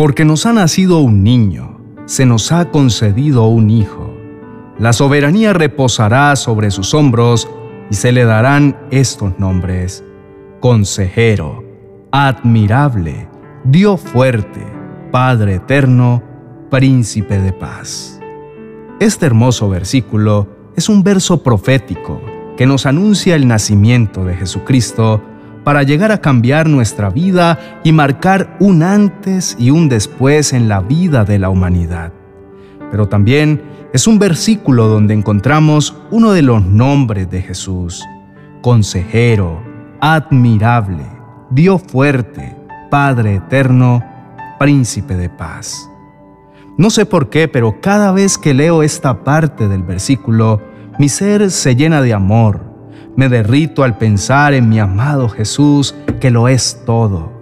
Porque nos ha nacido un niño, se nos ha concedido un hijo. La soberanía reposará sobre sus hombros y se le darán estos nombres. Consejero, admirable, Dios fuerte, Padre eterno, príncipe de paz. Este hermoso versículo es un verso profético que nos anuncia el nacimiento de Jesucristo para llegar a cambiar nuestra vida y marcar un antes y un después en la vida de la humanidad. Pero también es un versículo donde encontramos uno de los nombres de Jesús, consejero, admirable, Dios fuerte, Padre eterno, príncipe de paz. No sé por qué, pero cada vez que leo esta parte del versículo, mi ser se llena de amor. Me derrito al pensar en mi amado Jesús, que lo es todo,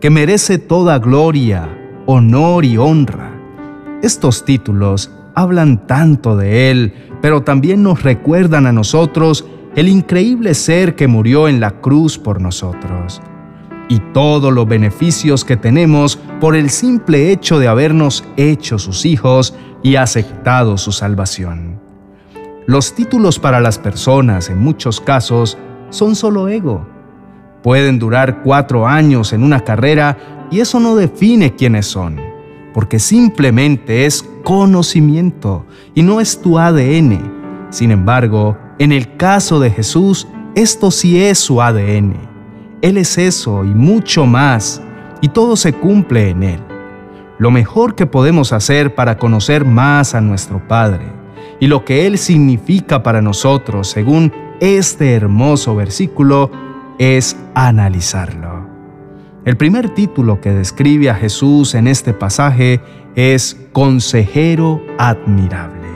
que merece toda gloria, honor y honra. Estos títulos hablan tanto de Él, pero también nos recuerdan a nosotros el increíble ser que murió en la cruz por nosotros y todos los beneficios que tenemos por el simple hecho de habernos hecho sus hijos y aceptado su salvación. Los títulos para las personas, en muchos casos, son solo ego. Pueden durar cuatro años en una carrera y eso no define quiénes son, porque simplemente es conocimiento y no es tu ADN. Sin embargo, en el caso de Jesús, esto sí es su ADN él es eso y mucho más, y todo se cumple en Él. Lo mejor que podemos hacer para conocer más a nuestro Padre y lo que Él significa para nosotros, según este hermoso versículo, es analizarlo. El primer título que describe a Jesús en este pasaje es Consejero Admirable.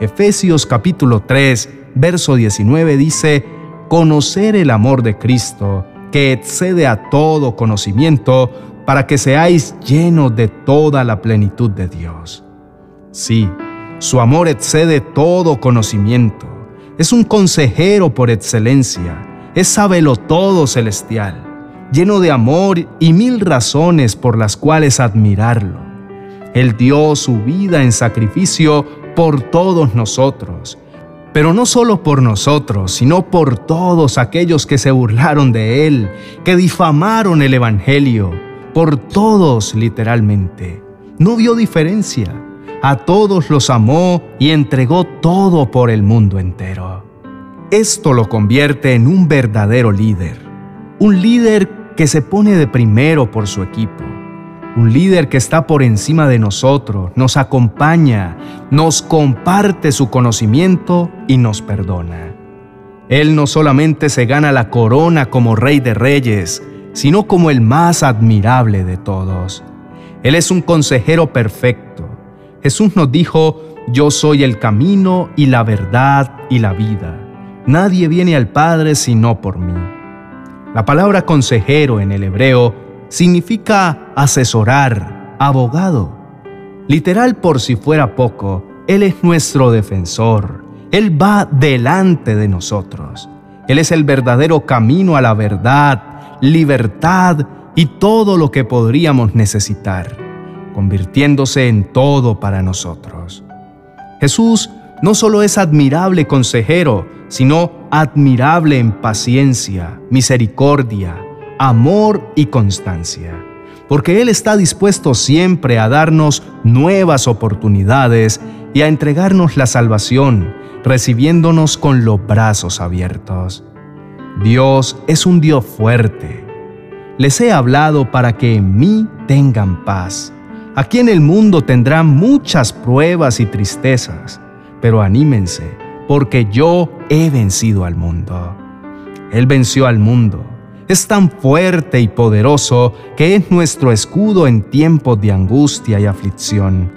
Efesios capítulo 3, verso 19 dice, conocer el amor de Cristo, que excede a todo conocimiento, para que seáis llenos de toda la plenitud de Dios. Sí, su amor excede todo conocimiento. Es un consejero por excelencia. Es sabelo todo celestial, lleno de amor y mil razones por las cuales admirarlo. Él dio su vida en sacrificio por todos nosotros pero no solo por nosotros, sino por todos aquellos que se burlaron de Él, que difamaron el Evangelio, por todos literalmente. No vio diferencia, a todos los amó y entregó todo por el mundo entero. Esto lo convierte en un verdadero líder, un líder que se pone de primero por su equipo un líder que está por encima de nosotros, nos acompaña, nos comparte su conocimiento y nos perdona. Él no solamente se gana la corona como rey de reyes, sino como el más admirable de todos. Él es un consejero perfecto. Jesús nos dijo, yo soy el camino y la verdad y la vida. Nadie viene al Padre sino por mí. La palabra consejero en el hebreo significa asesorar, abogado. Literal por si fuera poco, Él es nuestro defensor. Él va delante de nosotros. Él es el verdadero camino a la verdad, libertad y todo lo que podríamos necesitar, convirtiéndose en todo para nosotros. Jesús no solo es admirable consejero, sino admirable en paciencia, misericordia, amor y constancia, porque Él está dispuesto siempre a darnos nuevas oportunidades y a entregarnos la salvación, recibiéndonos con los brazos abiertos. Dios es un Dios fuerte. Les he hablado para que en mí tengan paz. Aquí en el mundo tendrán muchas pruebas y tristezas, pero anímense, porque yo he vencido al mundo. Él venció al mundo es tan fuerte y poderoso que es nuestro escudo en tiempos de angustia y aflicción,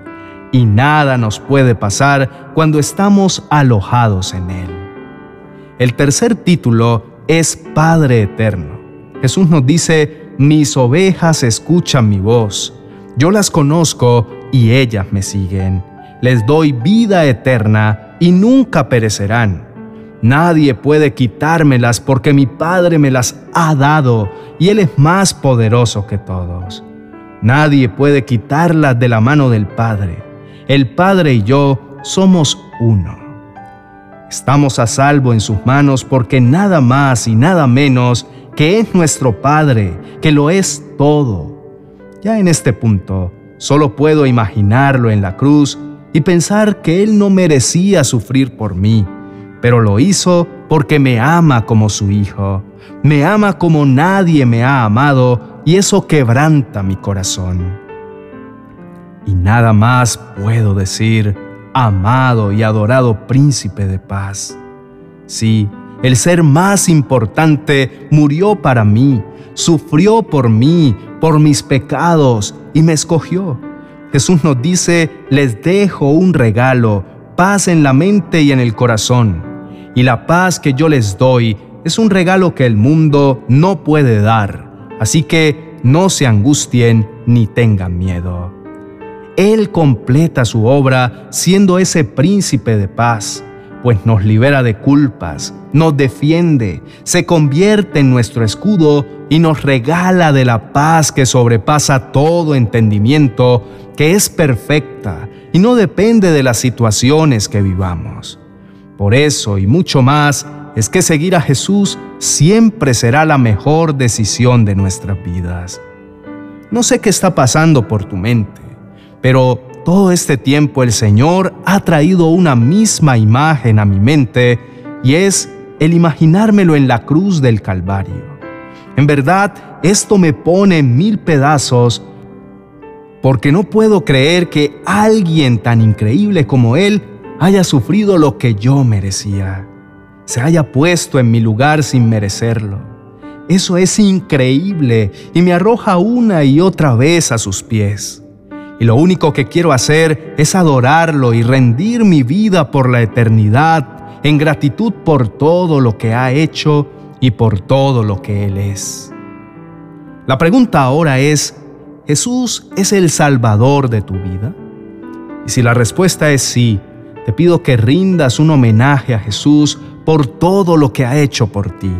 y nada nos puede pasar cuando estamos alojados en Él. El tercer título es Padre Eterno. Jesús nos dice, mis ovejas escuchan mi voz, yo las conozco y ellas me siguen. Les doy vida eterna y nunca perecerán Nadie puede quitármelas porque mi Padre me las ha dado y Él es más poderoso que todos. Nadie puede quitarlas de la mano del Padre. El Padre y yo somos uno. Estamos a salvo en sus manos porque nada más y nada menos que es nuestro Padre, que lo es todo. Ya en este punto, solo puedo imaginarlo en la cruz y pensar que Él no merecía sufrir por mí, pero lo hizo porque me ama como su Hijo, me ama como nadie me ha amado y eso quebranta mi corazón. Y nada más puedo decir, amado y adorado príncipe de paz. Sí, el ser más importante murió para mí, sufrió por mí, por mis pecados y me escogió. Jesús nos dice, les dejo un regalo, paz en la mente y en el corazón. Y la paz que yo les doy es un regalo que el mundo no puede dar. Así que no se angustien ni tengan miedo. Él completa su obra siendo ese príncipe de paz, pues nos libera de culpas, nos defiende, se convierte en nuestro escudo y nos regala de la paz que sobrepasa todo entendimiento, que es perfecta y no depende de las situaciones que vivamos. Por eso y mucho más es que seguir a Jesús siempre será la mejor decisión de nuestras vidas. No sé qué está pasando por tu mente pero todo este tiempo el Señor ha traído una misma imagen a mi mente y es el imaginármelo en la cruz del Calvario. En verdad, esto me pone en mil pedazos porque no puedo creer que alguien tan increíble como Él haya sufrido lo que yo merecía, se haya puesto en mi lugar sin merecerlo. Eso es increíble y me arroja una y otra vez a sus pies y lo único que quiero hacer es adorarlo y rendir mi vida por la eternidad en gratitud por todo lo que ha hecho y por todo lo que Él es. La pregunta ahora es, ¿Jesús es el Salvador de tu vida? Y si la respuesta es sí, te pido que rindas un homenaje a Jesús por todo lo que ha hecho por ti.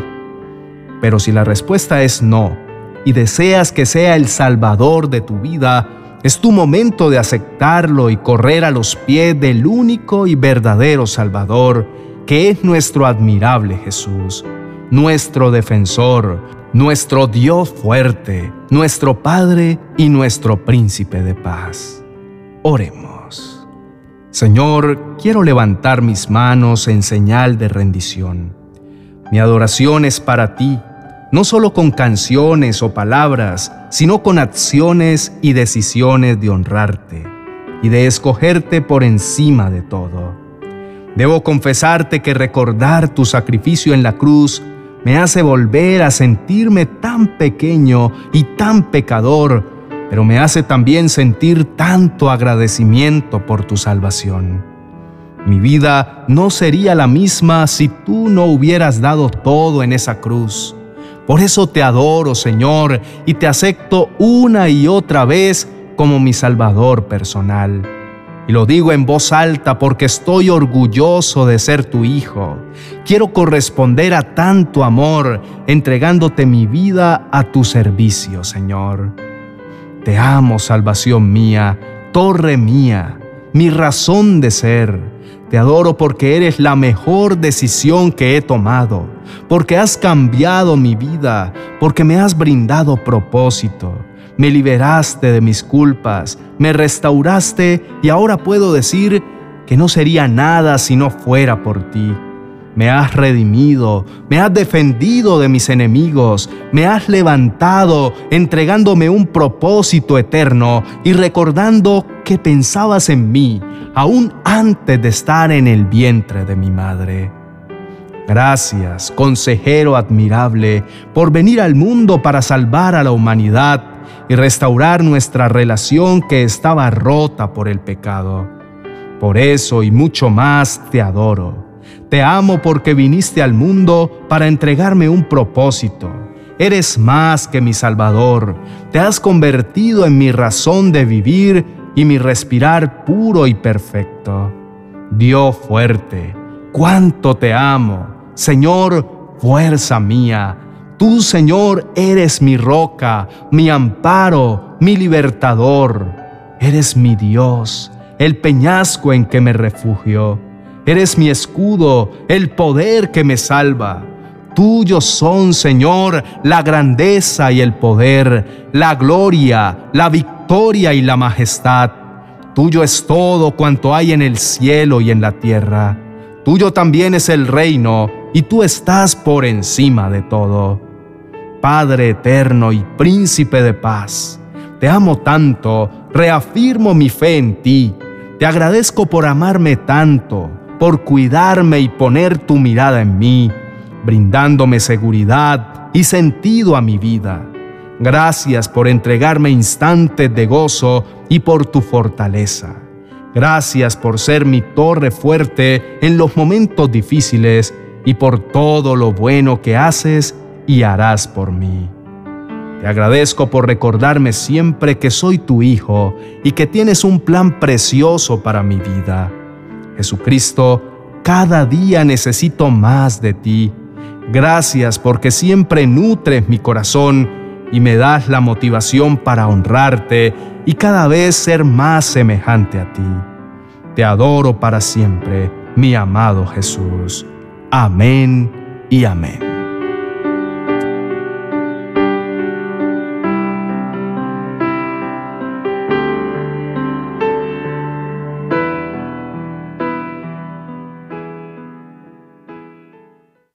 Pero si la respuesta es no, y deseas que sea el Salvador de tu vida, es tu momento de aceptarlo y correr a los pies del único y verdadero Salvador, que es nuestro admirable Jesús, nuestro defensor, nuestro Dios fuerte, nuestro Padre y nuestro Príncipe de paz. Oremos. Señor, quiero levantar mis manos en señal de rendición. Mi adoración es para ti no solo con canciones o palabras, sino con acciones y decisiones de honrarte y de escogerte por encima de todo. Debo confesarte que recordar tu sacrificio en la cruz me hace volver a sentirme tan pequeño y tan pecador, pero me hace también sentir tanto agradecimiento por tu salvación. Mi vida no sería la misma si tú no hubieras dado todo en esa cruz. Por eso te adoro, Señor, y te acepto una y otra vez como mi Salvador personal. Y lo digo en voz alta porque estoy orgulloso de ser tu hijo. Quiero corresponder a tanto amor, entregándote mi vida a tu servicio, Señor. Te amo, salvación mía, torre mía, mi razón de ser te adoro porque eres la mejor decisión que he tomado, porque has cambiado mi vida, porque me has brindado propósito. Me liberaste de mis culpas, me restauraste y ahora puedo decir que no sería nada si no fuera por ti. Me has redimido, me has defendido de mis enemigos, me has levantado entregándome un propósito eterno y recordando que pensabas en mí aún antes de estar en el vientre de mi madre. Gracias, consejero admirable, por venir al mundo para salvar a la humanidad y restaurar nuestra relación que estaba rota por el pecado. Por eso y mucho más te adoro. Te amo porque viniste al mundo para entregarme un propósito. Eres más que mi Salvador. Te has convertido en mi razón de vivir y mi respirar puro y perfecto. Dios fuerte, cuánto te amo. Señor, fuerza mía. Tú, Señor, eres mi roca, mi amparo, mi libertador. Eres mi Dios, el peñasco en que me refugio. Eres mi escudo, el poder que me salva. Tuyos son, Señor, la grandeza y el poder, la gloria, la victoria y la majestad. Tuyo es todo cuanto hay en el cielo y en la tierra. Tuyo también es el reino, y tú estás por encima de todo. Padre eterno y príncipe de paz, te amo tanto, reafirmo mi fe en ti. Te agradezco por amarme tanto, por cuidarme y poner tu mirada en mí brindándome seguridad y sentido a mi vida. Gracias por entregarme instantes de gozo y por tu fortaleza. Gracias por ser mi torre fuerte en los momentos difíciles y por todo lo bueno que haces y harás por mí. Te agradezco por recordarme siempre que soy tu hijo y que tienes un plan precioso para mi vida. Jesucristo, cada día necesito más de ti Gracias porque siempre nutres mi corazón y me das la motivación para honrarte y cada vez ser más semejante a ti. Te adoro para siempre, mi amado Jesús. Amén y amén.